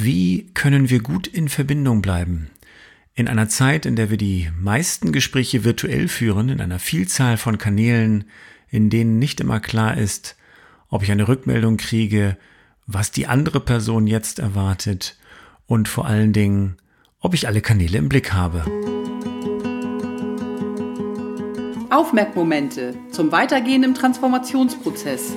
Wie können wir gut in Verbindung bleiben? In einer Zeit, in der wir die meisten Gespräche virtuell führen, in einer Vielzahl von Kanälen, in denen nicht immer klar ist, ob ich eine Rückmeldung kriege, was die andere Person jetzt erwartet und vor allen Dingen, ob ich alle Kanäle im Blick habe. Aufmerkmomente zum Weitergehen im Transformationsprozess.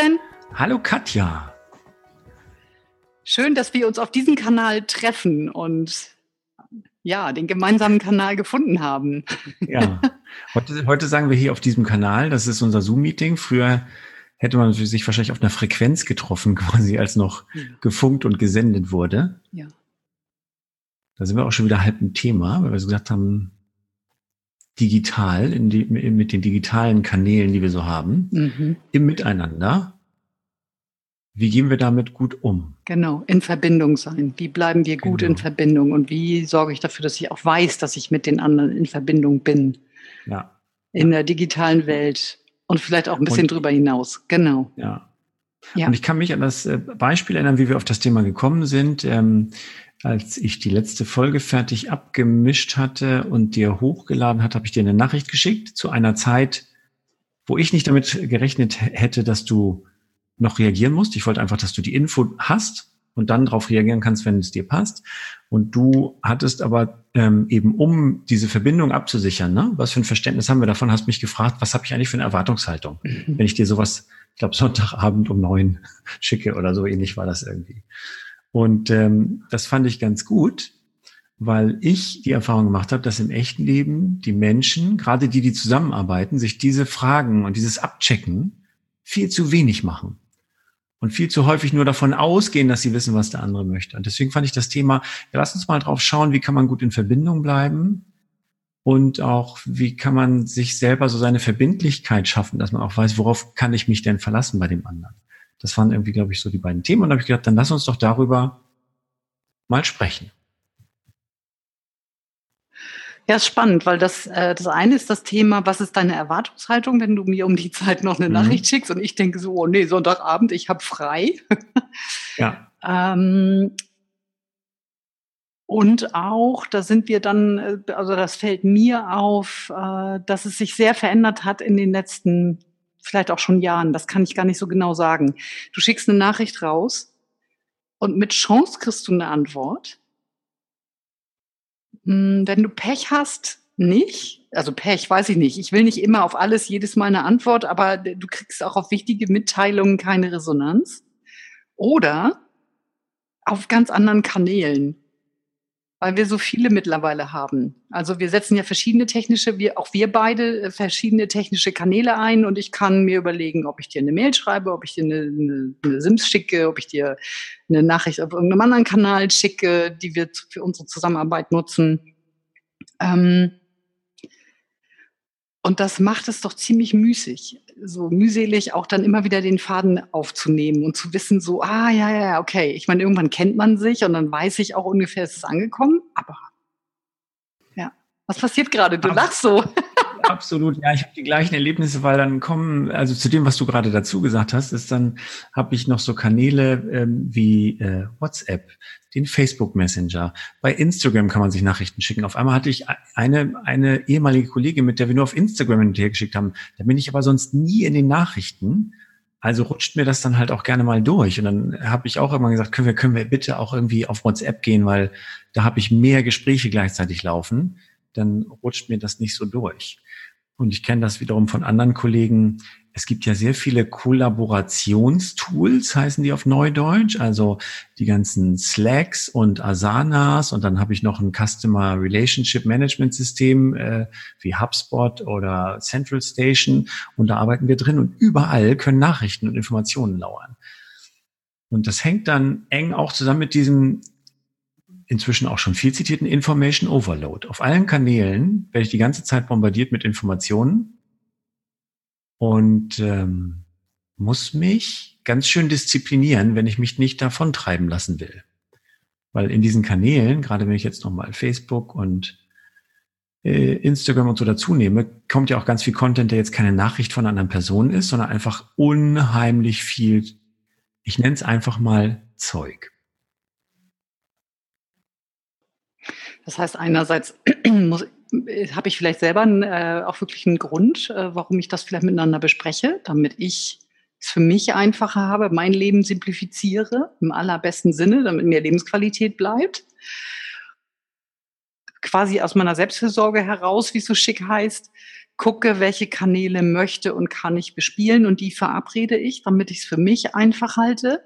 Sven. Hallo Katja. Schön, dass wir uns auf diesem Kanal treffen und ja, den gemeinsamen Kanal gefunden haben. Ja, heute, heute sagen wir hier auf diesem Kanal, das ist unser Zoom-Meeting. Früher hätte man sich wahrscheinlich auf einer Frequenz getroffen, quasi als noch ja. gefunkt und gesendet wurde. Ja. Da sind wir auch schon wieder halb im Thema, weil wir so gesagt haben, digital, in die, mit den digitalen Kanälen, die wir so haben, mhm. im Miteinander. Wie gehen wir damit gut um? Genau, in Verbindung sein. Wie bleiben wir gut genau. in Verbindung und wie sorge ich dafür, dass ich auch weiß, dass ich mit den anderen in Verbindung bin? Ja. In der digitalen Welt und vielleicht auch ein bisschen und, drüber hinaus. Genau. Ja. ja. Und ich kann mich an das äh, Beispiel erinnern, wie wir auf das Thema gekommen sind. Ähm, als ich die letzte Folge fertig abgemischt hatte und dir hochgeladen hat, habe ich dir eine Nachricht geschickt zu einer Zeit, wo ich nicht damit gerechnet hätte, dass du noch reagieren musst. Ich wollte einfach, dass du die Info hast und dann darauf reagieren kannst, wenn es dir passt. Und du hattest aber ähm, eben, um diese Verbindung abzusichern, ne? was für ein Verständnis haben wir davon, hast mich gefragt, was habe ich eigentlich für eine Erwartungshaltung, wenn ich dir sowas, ich glaube, Sonntagabend um neun schicke oder so ähnlich war das irgendwie. Und ähm, das fand ich ganz gut, weil ich die Erfahrung gemacht habe, dass im echten Leben die Menschen, gerade die, die zusammenarbeiten, sich diese Fragen und dieses Abchecken viel zu wenig machen und viel zu häufig nur davon ausgehen, dass sie wissen, was der andere möchte. Und deswegen fand ich das Thema, ja, lass uns mal drauf schauen, wie kann man gut in Verbindung bleiben und auch, wie kann man sich selber so seine Verbindlichkeit schaffen, dass man auch weiß, worauf kann ich mich denn verlassen bei dem anderen. Das waren irgendwie, glaube ich, so die beiden Themen. Und da habe ich gedacht, dann lass uns doch darüber mal sprechen. Ja, ist spannend, weil das, äh, das eine ist das Thema, was ist deine Erwartungshaltung, wenn du mir um die Zeit noch eine mhm. Nachricht schickst und ich denke so, oh nee, Sonntagabend, ich habe frei. ja. ähm, und auch, da sind wir dann, äh, also das fällt mir auf, äh, dass es sich sehr verändert hat in den letzten vielleicht auch schon Jahren, das kann ich gar nicht so genau sagen. Du schickst eine Nachricht raus und mit Chance kriegst du eine Antwort. Hm, wenn du Pech hast, nicht. Also Pech, weiß ich nicht. Ich will nicht immer auf alles jedes Mal eine Antwort, aber du kriegst auch auf wichtige Mitteilungen keine Resonanz. Oder auf ganz anderen Kanälen weil wir so viele mittlerweile haben. Also wir setzen ja verschiedene technische, wir, auch wir beide äh, verschiedene technische Kanäle ein und ich kann mir überlegen, ob ich dir eine Mail schreibe, ob ich dir eine, eine, eine Sims schicke, ob ich dir eine Nachricht auf irgendeinem anderen Kanal schicke, die wir für unsere Zusammenarbeit nutzen. Ähm, und das macht es doch ziemlich müßig so mühselig auch dann immer wieder den Faden aufzunehmen und zu wissen, so, ah, ja, ja, okay. Ich meine, irgendwann kennt man sich und dann weiß ich auch ungefähr, ist es angekommen, aber ja. Was passiert gerade? Du lachst so. Absolut, ja, ich habe die gleichen Erlebnisse, weil dann kommen, also zu dem, was du gerade dazu gesagt hast, ist dann, habe ich noch so Kanäle ähm, wie äh, WhatsApp, den Facebook Messenger, bei Instagram kann man sich Nachrichten schicken. Auf einmal hatte ich eine, eine ehemalige Kollegin, mit der wir nur auf Instagram hin und her geschickt haben. Da bin ich aber sonst nie in den Nachrichten. Also rutscht mir das dann halt auch gerne mal durch. Und dann habe ich auch immer gesagt, können wir, können wir bitte auch irgendwie auf WhatsApp gehen, weil da habe ich mehr Gespräche gleichzeitig laufen. Dann rutscht mir das nicht so durch. Und ich kenne das wiederum von anderen Kollegen. Es gibt ja sehr viele Kollaborationstools, heißen die auf Neudeutsch. Also die ganzen Slacks und Asanas. Und dann habe ich noch ein Customer Relationship Management System äh, wie HubSpot oder Central Station. Und da arbeiten wir drin. Und überall können Nachrichten und Informationen lauern. Und das hängt dann eng auch zusammen mit diesem inzwischen auch schon viel zitierten Information Overload. Auf allen Kanälen werde ich die ganze Zeit bombardiert mit Informationen und ähm, muss mich ganz schön disziplinieren, wenn ich mich nicht davon treiben lassen will. Weil in diesen Kanälen, gerade wenn ich jetzt nochmal Facebook und äh, Instagram und so dazu nehme, kommt ja auch ganz viel Content, der jetzt keine Nachricht von einer anderen Person ist, sondern einfach unheimlich viel, ich nenne es einfach mal Zeug. Das heißt, einerseits muss, habe ich vielleicht selber äh, auch wirklich einen Grund, äh, warum ich das vielleicht miteinander bespreche, damit ich es für mich einfacher habe, mein Leben simplifiziere, im allerbesten Sinne, damit mir Lebensqualität bleibt. Quasi aus meiner Selbstfürsorge heraus, wie es so schick heißt, gucke, welche Kanäle möchte und kann ich bespielen und die verabrede ich, damit ich es für mich einfach halte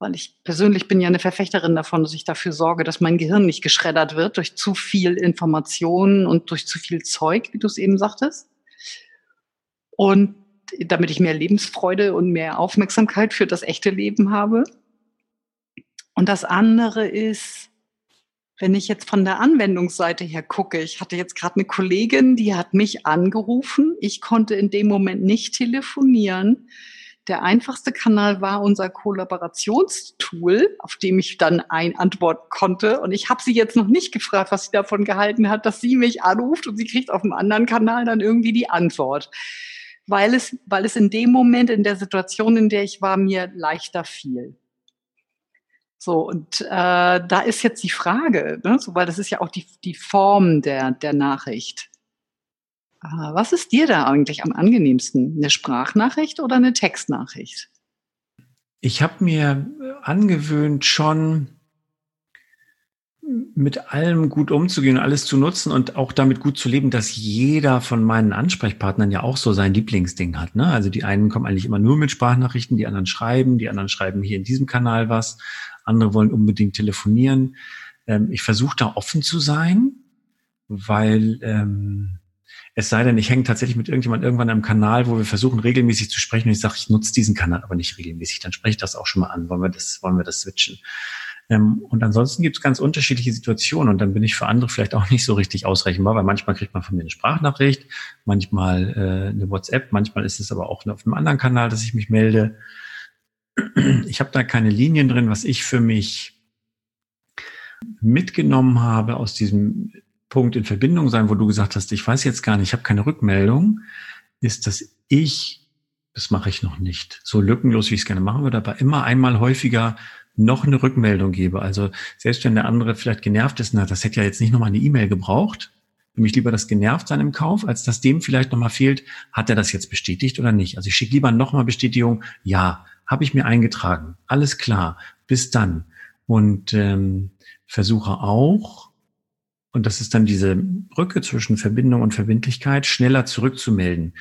weil ich persönlich bin ja eine Verfechterin davon, dass ich dafür sorge, dass mein Gehirn nicht geschreddert wird durch zu viel Informationen und durch zu viel Zeug, wie du es eben sagtest. Und damit ich mehr Lebensfreude und mehr Aufmerksamkeit für das echte Leben habe. Und das andere ist, wenn ich jetzt von der Anwendungsseite her gucke, ich hatte jetzt gerade eine Kollegin, die hat mich angerufen. Ich konnte in dem Moment nicht telefonieren der einfachste Kanal war unser Kollaborationstool, auf dem ich dann ein antworten konnte. Und ich habe sie jetzt noch nicht gefragt, was sie davon gehalten hat, dass sie mich anruft und sie kriegt auf einem anderen Kanal dann irgendwie die Antwort. Weil es, weil es in dem Moment, in der Situation, in der ich war, mir leichter fiel. So, und äh, da ist jetzt die Frage, ne, so, weil das ist ja auch die, die Form der, der Nachricht. Ah, was ist dir da eigentlich am angenehmsten? Eine Sprachnachricht oder eine Textnachricht? Ich habe mir angewöhnt, schon mit allem gut umzugehen, alles zu nutzen und auch damit gut zu leben, dass jeder von meinen Ansprechpartnern ja auch so sein Lieblingsding hat. Ne? Also die einen kommen eigentlich immer nur mit Sprachnachrichten, die anderen schreiben, die anderen schreiben hier in diesem Kanal was, andere wollen unbedingt telefonieren. Ähm, ich versuche da offen zu sein, weil ähm, es sei denn, ich hänge tatsächlich mit irgendjemand irgendwann am Kanal, wo wir versuchen, regelmäßig zu sprechen und ich sage, ich nutze diesen Kanal aber nicht regelmäßig. Dann spreche ich das auch schon mal an. Wollen wir das, wollen wir das switchen? Ähm, und ansonsten gibt es ganz unterschiedliche Situationen und dann bin ich für andere vielleicht auch nicht so richtig ausrechenbar, weil manchmal kriegt man von mir eine Sprachnachricht, manchmal äh, eine WhatsApp, manchmal ist es aber auch auf einem anderen Kanal, dass ich mich melde. Ich habe da keine Linien drin, was ich für mich mitgenommen habe aus diesem Punkt in Verbindung sein, wo du gesagt hast, ich weiß jetzt gar nicht, ich habe keine Rückmeldung, ist, dass ich, das mache ich noch nicht, so lückenlos, wie ich es gerne machen würde, aber immer einmal häufiger noch eine Rückmeldung gebe. Also selbst wenn der andere vielleicht genervt ist, na, das hätte ja jetzt nicht nochmal eine E-Mail gebraucht, mich lieber das genervt sein im Kauf, als dass dem vielleicht nochmal fehlt, hat er das jetzt bestätigt oder nicht. Also ich schicke lieber nochmal Bestätigung, ja, habe ich mir eingetragen, alles klar, bis dann. Und ähm, versuche auch, und das ist dann diese Brücke zwischen Verbindung und Verbindlichkeit, schneller zurückzumelden.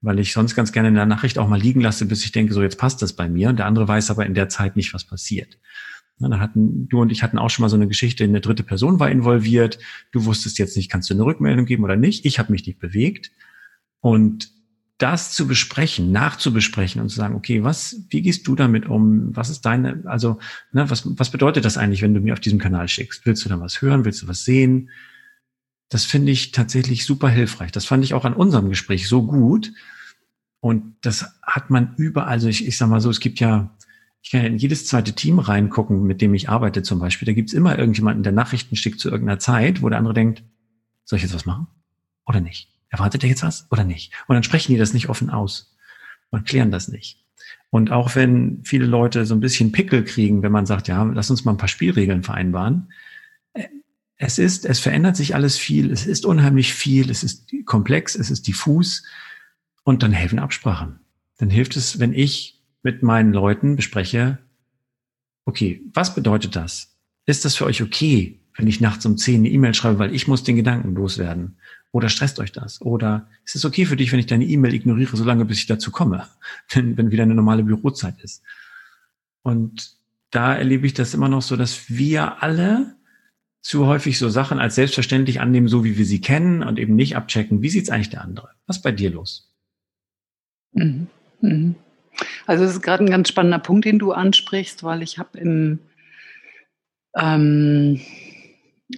Weil ich sonst ganz gerne in der Nachricht auch mal liegen lasse, bis ich denke, so jetzt passt das bei mir. Und der andere weiß aber in der Zeit nicht, was passiert. Dann hatten, du und ich hatten auch schon mal so eine Geschichte, eine dritte Person war involviert. Du wusstest jetzt nicht, kannst du eine Rückmeldung geben oder nicht. Ich habe mich nicht bewegt. Und das zu besprechen, nachzubesprechen und zu sagen, okay, was, wie gehst du damit um? Was ist deine, also, ne, was, was bedeutet das eigentlich, wenn du mir auf diesem Kanal schickst? Willst du da was hören? Willst du was sehen? Das finde ich tatsächlich super hilfreich. Das fand ich auch an unserem Gespräch so gut. Und das hat man überall, also ich, ich sag mal so, es gibt ja, ich kann ja in jedes zweite Team reingucken, mit dem ich arbeite zum Beispiel. Da gibt's immer irgendjemanden, der Nachrichten schickt zu irgendeiner Zeit, wo der andere denkt, soll ich jetzt was machen? Oder nicht? Erwartet er jetzt was oder nicht? Und dann sprechen die das nicht offen aus und klären das nicht. Und auch wenn viele Leute so ein bisschen Pickel kriegen, wenn man sagt, ja, lass uns mal ein paar Spielregeln vereinbaren. Äh, es ist, es verändert sich alles viel, es ist unheimlich viel, es ist komplex, es ist diffus und dann helfen Absprachen. dann hilft es, wenn ich mit meinen Leuten bespreche, okay, was bedeutet das? Ist das für euch okay, wenn ich nachts um 10 eine E-Mail schreibe, weil ich muss den Gedanken loswerden? Oder stresst euch das? Oder ist es okay für dich, wenn ich deine E-Mail ignoriere, solange bis ich dazu komme, wenn, wenn wieder eine normale Bürozeit ist? Und da erlebe ich das immer noch so, dass wir alle zu häufig so Sachen als selbstverständlich annehmen, so wie wir sie kennen und eben nicht abchecken, wie sieht's eigentlich der andere? Was ist bei dir los? Mhm. Mhm. Also es ist gerade ein ganz spannender Punkt, den du ansprichst, weil ich habe im ähm,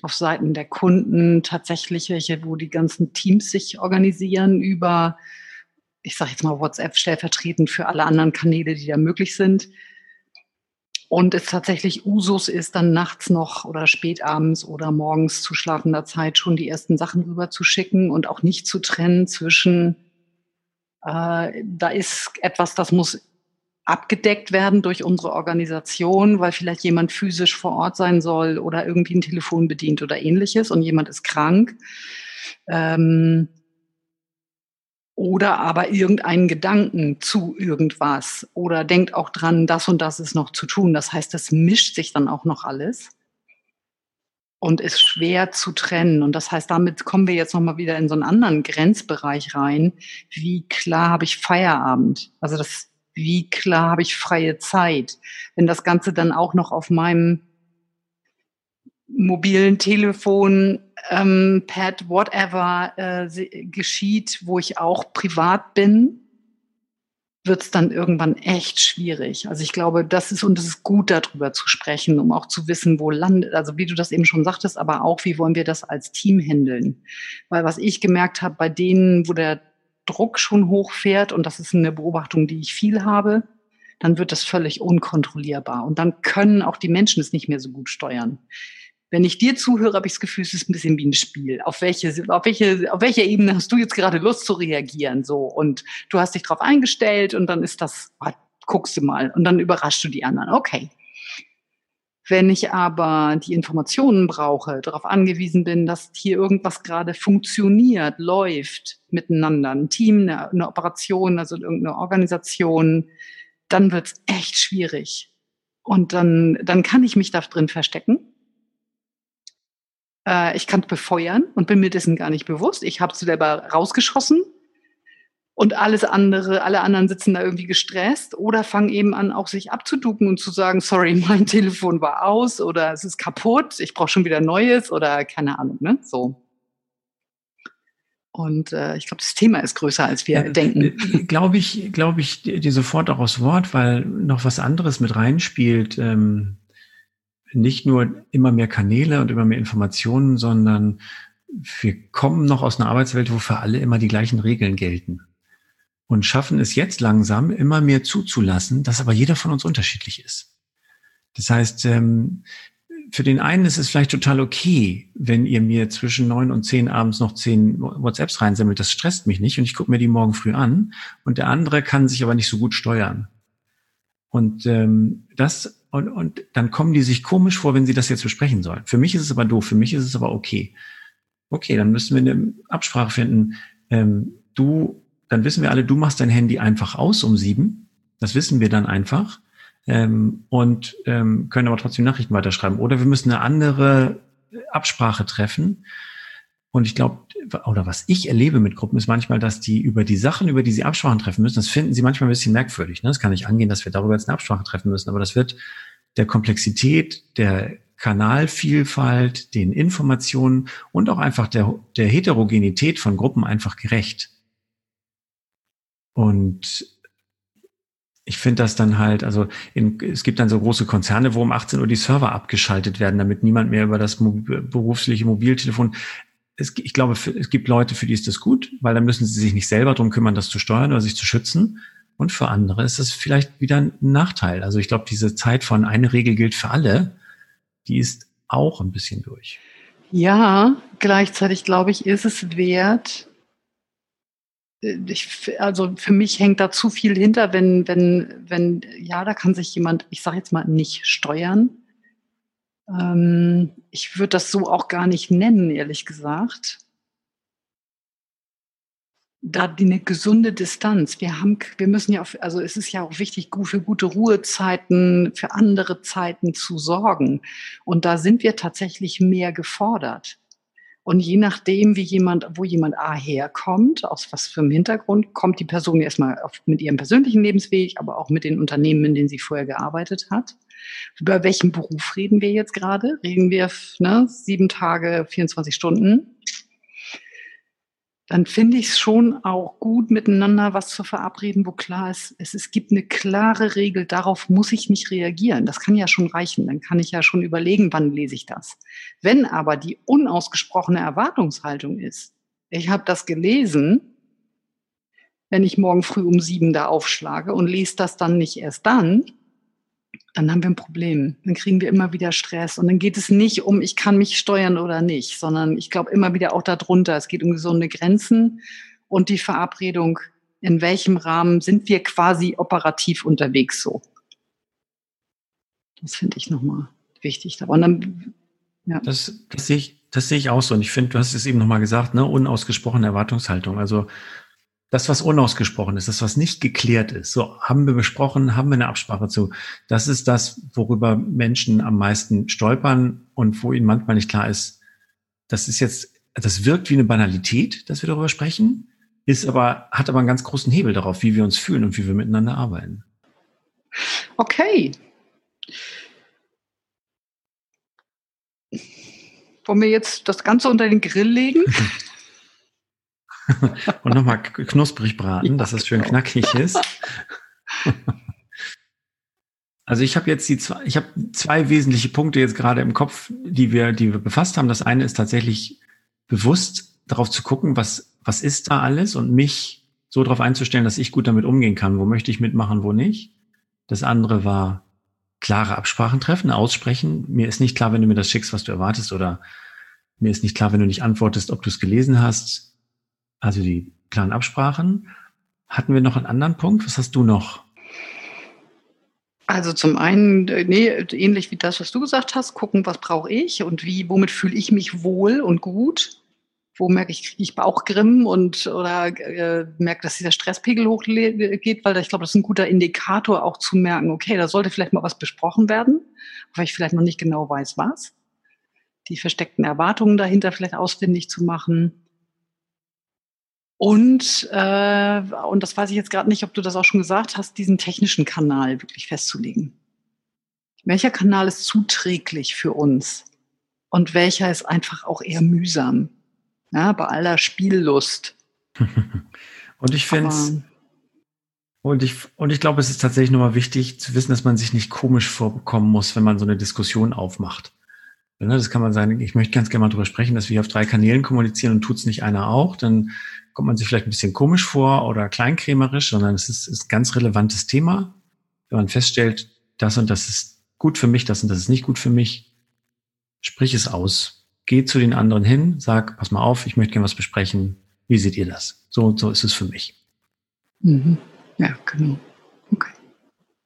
auf Seiten der Kunden tatsächlich welche, wo die ganzen Teams sich organisieren über, ich sage jetzt mal WhatsApp stellvertretend für alle anderen Kanäle, die da möglich sind. Und es tatsächlich Usus ist, dann nachts noch oder spätabends oder morgens zu schlafender Zeit schon die ersten Sachen rüber zu schicken und auch nicht zu trennen zwischen, äh, da ist etwas, das muss abgedeckt werden durch unsere Organisation, weil vielleicht jemand physisch vor Ort sein soll oder irgendwie ein Telefon bedient oder ähnliches und jemand ist krank. Ähm, oder aber irgendeinen Gedanken zu irgendwas oder denkt auch dran, das und das ist noch zu tun. Das heißt, das mischt sich dann auch noch alles und ist schwer zu trennen. Und das heißt, damit kommen wir jetzt nochmal wieder in so einen anderen Grenzbereich rein. Wie klar habe ich Feierabend? Also das wie klar habe ich freie Zeit. Wenn das Ganze dann auch noch auf meinem mobilen Telefon, ähm, Pad, whatever äh, geschieht, wo ich auch privat bin, wird es dann irgendwann echt schwierig. Also ich glaube, das ist und es ist gut, darüber zu sprechen, um auch zu wissen, wo landet, also wie du das eben schon sagtest, aber auch, wie wollen wir das als Team handeln. Weil was ich gemerkt habe, bei denen, wo der Druck schon hochfährt, und das ist eine Beobachtung, die ich viel habe, dann wird das völlig unkontrollierbar. Und dann können auch die Menschen es nicht mehr so gut steuern. Wenn ich dir zuhöre, habe ich das Gefühl, es ist ein bisschen wie ein Spiel. Auf welche, auf welche, auf welcher Ebene hast du jetzt gerade Lust zu reagieren? So. Und du hast dich darauf eingestellt und dann ist das, ah, guckst du mal. Und dann überraschst du die anderen. Okay. Wenn ich aber die Informationen brauche, darauf angewiesen bin, dass hier irgendwas gerade funktioniert, läuft miteinander, ein Team, eine, eine Operation, also irgendeine Organisation, dann wird's echt schwierig. Und dann, dann kann ich mich da drin verstecken. Äh, ich kann befeuern und bin mir dessen gar nicht bewusst. Ich habe es selber rausgeschossen und alles andere, alle anderen sitzen da irgendwie gestresst oder fangen eben an, auch sich abzuducken und zu sagen, sorry, mein Telefon war aus oder es ist kaputt, ich brauche schon wieder Neues oder keine Ahnung, ne? So. Und äh, ich glaube, das Thema ist größer, als wir ja, denken. Äh, glaube ich, glaube ich dir sofort auch aus Wort, weil noch was anderes mit reinspielt. Ähm, nicht nur immer mehr Kanäle und immer mehr Informationen, sondern wir kommen noch aus einer Arbeitswelt, wo für alle immer die gleichen Regeln gelten und schaffen es jetzt langsam immer mehr zuzulassen, dass aber jeder von uns unterschiedlich ist. Das heißt, ähm, für den einen ist es vielleicht total okay, wenn ihr mir zwischen neun und zehn abends noch zehn WhatsApps reinsammelt. Das stresst mich nicht und ich gucke mir die morgen früh an. Und der andere kann sich aber nicht so gut steuern. Und ähm, das und, und dann kommen die sich komisch vor, wenn sie das jetzt besprechen sollen. Für mich ist es aber doof. Für mich ist es aber okay. Okay, dann müssen wir eine Absprache finden. Ähm, du dann wissen wir alle, du machst dein Handy einfach aus um sieben. Das wissen wir dann einfach. Ähm, und ähm, können aber trotzdem Nachrichten weiterschreiben. Oder wir müssen eine andere Absprache treffen. Und ich glaube, oder was ich erlebe mit Gruppen, ist manchmal, dass die über die Sachen, über die sie Absprachen treffen müssen, das finden sie manchmal ein bisschen merkwürdig. Ne? Das kann nicht angehen, dass wir darüber jetzt eine Absprache treffen müssen, aber das wird der Komplexität, der Kanalvielfalt, den Informationen und auch einfach der, der Heterogenität von Gruppen einfach gerecht. Und ich finde das dann halt, also in, es gibt dann so große Konzerne, wo um 18 Uhr die Server abgeschaltet werden, damit niemand mehr über das berufliche Mobiltelefon. Es, ich glaube, es gibt Leute, für die ist das gut, weil dann müssen sie sich nicht selber drum kümmern, das zu steuern oder sich zu schützen. Und für andere ist es vielleicht wieder ein Nachteil. Also ich glaube, diese Zeit von eine Regel gilt für alle, die ist auch ein bisschen durch. Ja, gleichzeitig glaube ich, ist es wert, ich, also für mich hängt da zu viel hinter, wenn, wenn, wenn, ja, da kann sich jemand, ich sage jetzt mal, nicht steuern. Ähm, ich würde das so auch gar nicht nennen, ehrlich gesagt. da die eine gesunde Distanz. Wir haben, wir müssen ja, auf, also es ist ja auch wichtig, für gute Ruhezeiten, für andere Zeiten zu sorgen. Und da sind wir tatsächlich mehr gefordert. Und je nachdem, wie jemand, wo jemand A herkommt, aus was für einem Hintergrund, kommt die Person erstmal mit ihrem persönlichen Lebensweg, aber auch mit den Unternehmen, in denen sie vorher gearbeitet hat. Über welchen Beruf reden wir jetzt gerade? Reden wir ne, sieben Tage, 24 Stunden? Dann finde ich es schon auch gut, miteinander was zu verabreden, wo klar ist, es, es gibt eine klare Regel, darauf muss ich nicht reagieren. Das kann ja schon reichen. Dann kann ich ja schon überlegen, wann lese ich das. Wenn aber die unausgesprochene Erwartungshaltung ist, ich habe das gelesen, wenn ich morgen früh um sieben da aufschlage und lese das dann nicht erst dann, dann haben wir ein Problem. Dann kriegen wir immer wieder Stress. Und dann geht es nicht um, ich kann mich steuern oder nicht, sondern ich glaube immer wieder auch darunter. Es geht um gesunde Grenzen und die Verabredung, in welchem Rahmen sind wir quasi operativ unterwegs so. Das finde ich nochmal wichtig. Und dann, ja. Das, das sehe ich, das sehe ich auch so. Und ich finde, du hast es eben nochmal gesagt, ne, unausgesprochene Erwartungshaltung. Also das, was unausgesprochen ist, das, was nicht geklärt ist, so haben wir besprochen, haben wir eine Absprache zu. Das ist das, worüber Menschen am meisten stolpern und wo ihnen manchmal nicht klar ist, das ist jetzt, das wirkt wie eine Banalität, dass wir darüber sprechen, ist aber, hat aber einen ganz großen Hebel darauf, wie wir uns fühlen und wie wir miteinander arbeiten. Okay. Wollen wir jetzt das Ganze unter den Grill legen? und nochmal knusprig braten, ja, dass es schön genau. knackig ist. Also ich habe jetzt die zwei, ich habe zwei wesentliche Punkte jetzt gerade im Kopf, die wir, die wir befasst haben. Das eine ist tatsächlich bewusst darauf zu gucken, was, was ist da alles und mich so darauf einzustellen, dass ich gut damit umgehen kann. Wo möchte ich mitmachen, wo nicht? Das andere war klare Absprachen treffen, aussprechen. Mir ist nicht klar, wenn du mir das schickst, was du erwartest oder mir ist nicht klar, wenn du nicht antwortest, ob du es gelesen hast also die klaren Absprachen. Hatten wir noch einen anderen Punkt? Was hast du noch? Also zum einen, äh, nee, ähnlich wie das, was du gesagt hast, gucken, was brauche ich und wie, womit fühle ich mich wohl und gut. Wo merke ich, kriege ich Bauchgrimm und oder äh, merke, dass dieser Stresspegel hochgeht, weil ich glaube, das ist ein guter Indikator auch zu merken, okay, da sollte vielleicht mal was besprochen werden, weil ich vielleicht noch nicht genau weiß, was. Die versteckten Erwartungen dahinter vielleicht ausfindig zu machen und, äh, und das weiß ich jetzt gerade nicht, ob du das auch schon gesagt hast, diesen technischen Kanal wirklich festzulegen. Welcher Kanal ist zuträglich für uns und welcher ist einfach auch eher mühsam? Ja, bei aller Spiellust. und ich finde es, und ich, und ich glaube, es ist tatsächlich nochmal wichtig zu wissen, dass man sich nicht komisch vorbekommen muss, wenn man so eine Diskussion aufmacht. Ne, das kann man sagen, ich möchte ganz gerne mal drüber sprechen, dass wir auf drei Kanälen kommunizieren und tut es nicht einer auch, dann kommt man sich vielleicht ein bisschen komisch vor oder kleinkrämerisch, sondern es ist, ist ein ganz relevantes Thema. Wenn man feststellt, das und das ist gut für mich, das und das ist nicht gut für mich, sprich es aus. Geh zu den anderen hin, sag, pass mal auf, ich möchte gerne was besprechen. Wie seht ihr das? So, so ist es für mich. Mhm. Ja, genau. Okay.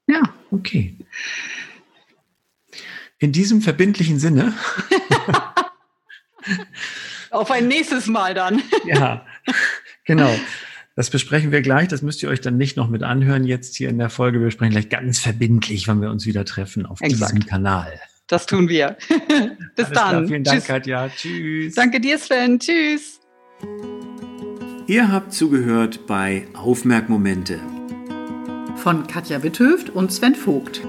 Ja. Okay. In diesem verbindlichen Sinne. Auf ein nächstes Mal dann. ja, genau. Das besprechen wir gleich. Das müsst ihr euch dann nicht noch mit anhören jetzt hier in der Folge. Wir besprechen gleich ganz verbindlich, wann wir uns wieder treffen auf Exakt. diesem Kanal. Das tun wir. Bis Alles dann. Klar. Vielen Dank, Tschüss. Katja. Tschüss. Danke dir, Sven. Tschüss. Ihr habt zugehört bei Aufmerkmomente von Katja Witthöft und Sven Vogt.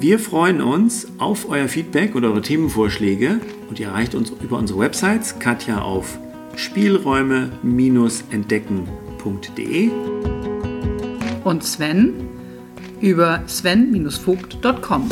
Wir freuen uns auf euer Feedback oder eure Themenvorschläge und ihr erreicht uns über unsere Websites Katja auf spielräume-entdecken.de und Sven über sven-vogt.com.